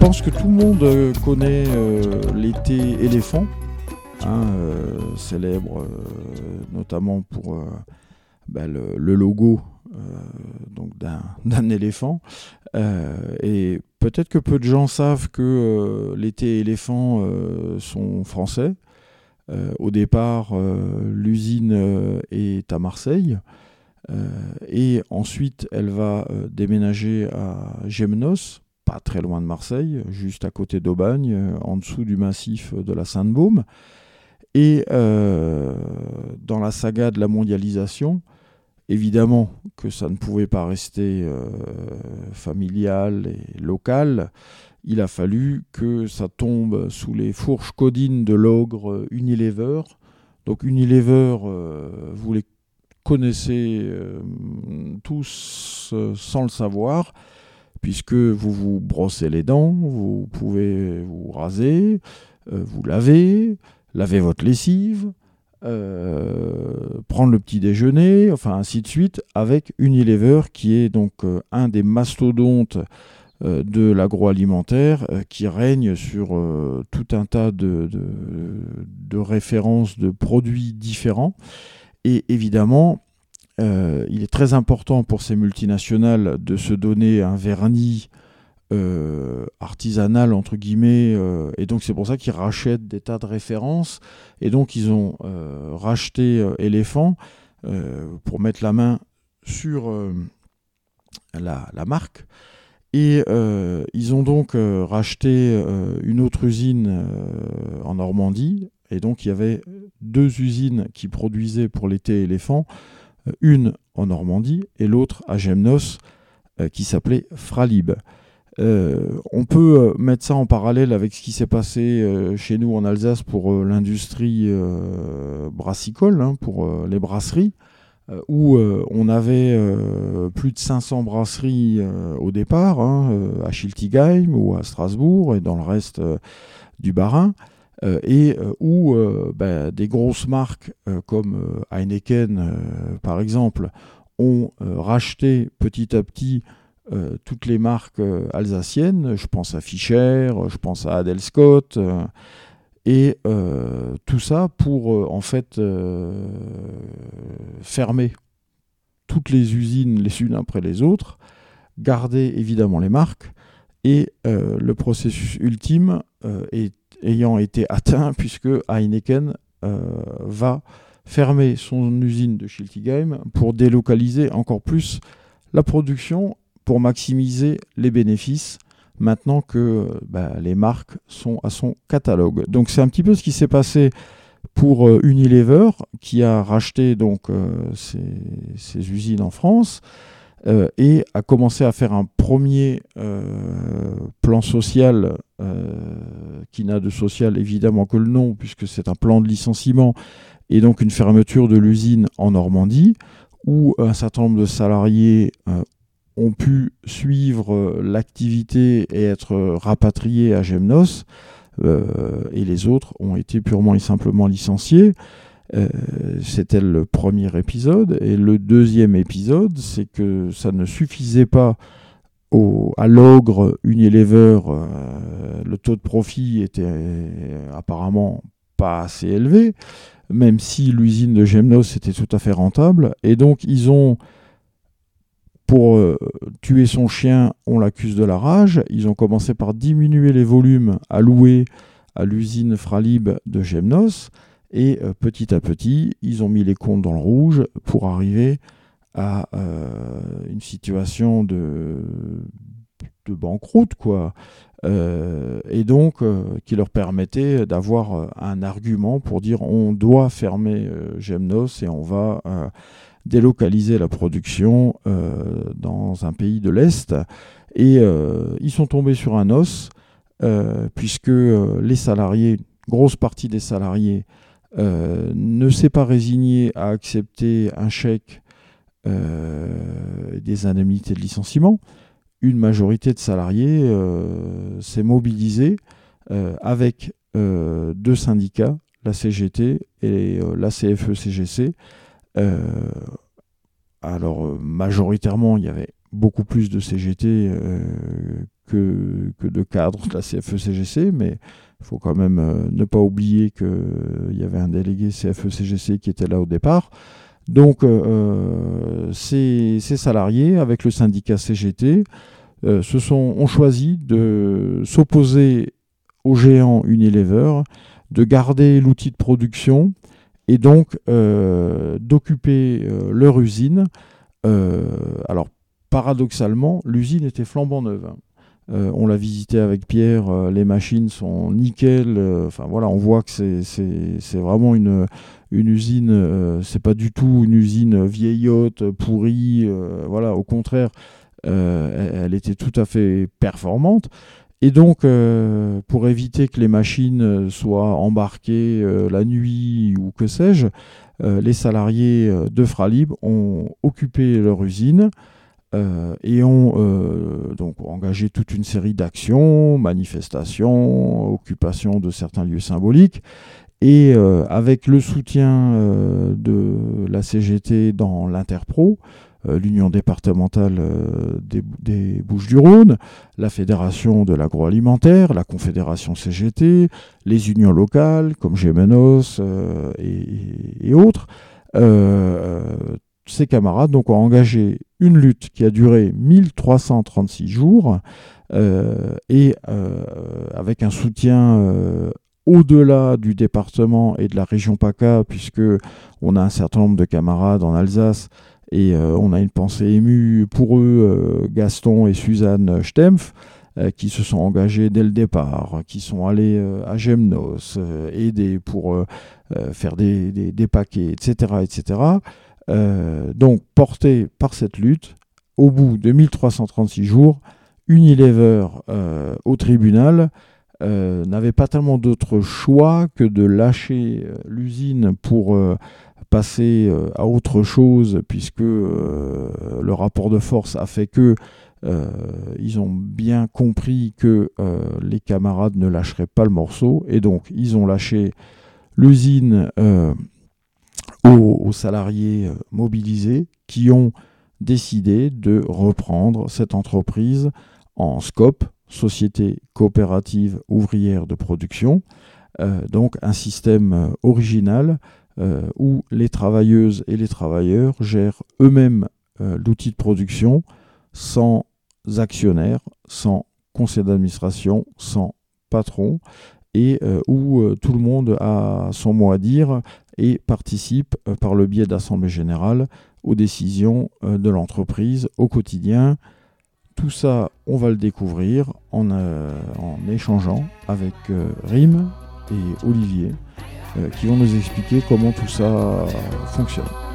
pense que tout le monde euh, connaît euh, l'été éléphant, hein, euh, célèbre notamment pour bah, le, logo donc d'un éléphant. et peut-être que peu de gens savent que l'été éléphant sont français. au départ, l'usine est à Marseille. et ensuite, elle va déménager à Gemnos, très loin de Marseille, juste à côté d'Aubagne, euh, en dessous du massif de la Sainte-Baume. Et euh, dans la saga de la mondialisation, évidemment que ça ne pouvait pas rester euh, familial et local. Il a fallu que ça tombe sous les fourches codines de l'ogre Unilever. Donc Unilever, vous les connaissez tous sans le savoir puisque vous vous brossez les dents, vous pouvez vous raser, euh, vous laver, laver votre lessive, euh, prendre le petit déjeuner, enfin ainsi de suite, avec Unilever qui est donc euh, un des mastodontes de l'agroalimentaire qui règne sur tout un tas de, de, références de produits différents. Et évidemment, euh, il est très important pour ces multinationales de se donner un vernis euh, artisanal entre guillemets euh, et donc c'est pour ça qu'ils rachètent des tas de références et donc ils ont racheté Elephant pour mettre la main sur la, marque et ils ont donc racheté une autre usine en Normandie et donc il y avait deux usines qui produisaient pour l'été éléphant une en Normandie et l'autre à Gemnos, euh, qui s'appelait Fralib. Euh, on peut mettre ça en parallèle avec ce qui s'est passé chez nous en Alsace pour l'industrie brassicole, hein, pour les brasseries, où on avait plus de 500 brasseries au départ, hein, à Schiltigheim ou à Strasbourg et dans le reste du Bas-Rhin. Euh, et euh, où euh, bah, des grosses marques comme Heineken, par exemple, ont racheté petit à petit toutes les marques alsaciennes. Je pense à Fischer, je pense à Adel Scott. et tout ça pour en fait fermer toutes les usines les unes après les autres, garder évidemment les marques. Et le processus ultime est ayant été atteint puisque Heineken euh, va fermer son usine de Schiltigheim pour délocaliser encore plus la production pour maximiser les bénéfices maintenant que bah, les marques sont à son catalogue. Donc c'est un petit peu ce qui s'est passé pour euh, Unilever qui a racheté donc ses, euh, usines en France. Euh, et a commencé à faire un premier euh, plan social euh, qui n'a de social évidemment que le nom puisque c'est un plan de licenciement et donc une fermeture de l'usine en Normandie où un certain nombre de salariés ont pu suivre l'activité et être rapatriés à Gemnos et les autres ont été purement et simplement licenciés. Euh, c'était le premier épisode. Et le deuxième épisode, c'est que ça ne suffisait pas à l'ogre Unilever. Euh, le taux de profit était apparemment pas assez élevé, même si l'usine de Gemnos était tout à fait rentable. Et donc, ils ont pour euh, tuer son chien, on l'accuse de la rage. Ils ont commencé par diminuer les volumes alloués à l'usine Fralib de Gemnos. Et euh, petit à petit, ils ont mis les comptes dans le rouge pour arriver à euh, une situation de, de banqueroute, quoi. Euh, et donc, qui leur permettait d'avoir un argument pour dire on doit fermer Gemnos et on va délocaliser la production dans un pays de l'Est. Et ils sont tombés sur un os, puisque les salariés, grosse partie des salariés, euh, ne s'est pas résigné à accepter un chèque euh, des indemnités de licenciement, une majorité de salariés euh, s'est mobilisée avec deux syndicats, la CGT et la CFE-CGC. alors majoritairement, il y avait beaucoup plus de CGT que, de cadres de la CFE-CGC, mais il faut quand même euh, ne pas oublier qu'il y avait un délégué CFE-CGC qui était là au départ. Donc ces, ces, salariés, avec le syndicat CGT, se sont, ont choisi de s'opposer aux géants Unilever, de garder l'outil de production et donc d'occuper leur usine. alors paradoxalement, l'usine était flambant neuve. Euh, on l'a visité avec Pierre, euh, les machines sont nickel. Euh, enfin voilà, on voit que c'est vraiment une, une usine, c'est pas du tout une usine vieillotte, pourrie. voilà, au contraire, elle, était tout à fait performante. Et donc, pour éviter que les machines soient embarquées la nuit ou que sais-je, les salariés de Fralib ont occupé leur usine. Euh, et ont euh, donc engagé toute une série d'actions, manifestations, occupations de certains lieux symboliques. Et euh, avec le soutien de la CGT dans l'Interpro, l'Union départementale des, des Bouches-du-Rhône, la Fédération de l'agroalimentaire, la Confédération CGT, les unions locales comme Gémenos et, et, autres, ses camarades donc, ont engagé une lutte qui a duré 1336 jours euh, et euh, avec un soutien euh, au-delà du département et de la région PACA, puisque on a un certain nombre de camarades en Alsace et on a une pensée émue pour eux, Gaston et Suzanne Stempf, qui se sont engagés dès le départ, qui sont allés à Gemnos, aider pour faire des, des, paquets, etc. etc. Euh, donc porté par cette lutte, au bout de 1336 jours, Unilever euh, au tribunal euh, n'avait pas tellement d'autre choix que de lâcher l'usine pour passer à autre chose, puisque le rapport de force a fait que ils ont bien compris que les camarades ne lâcheraient pas le morceau, et donc ils ont lâché l'usine aux, salariés euh, mobilisés qui ont décidé de reprendre cette entreprise en scope, Société coopérative ouvrière de production, euh, donc un système euh, original où les travailleuses et les travailleurs gèrent eux-mêmes l'outil de production sans actionnaire, sans conseil d'administration, sans patron, et où tout le monde a son mot à dire et participe euh, par le biais d'assemblée générale aux décisions euh, de l'entreprise au quotidien. Tout ça, on va le découvrir en, euh, en échangeant avec Rim et Olivier qui vont nous expliquer comment tout ça fonctionne.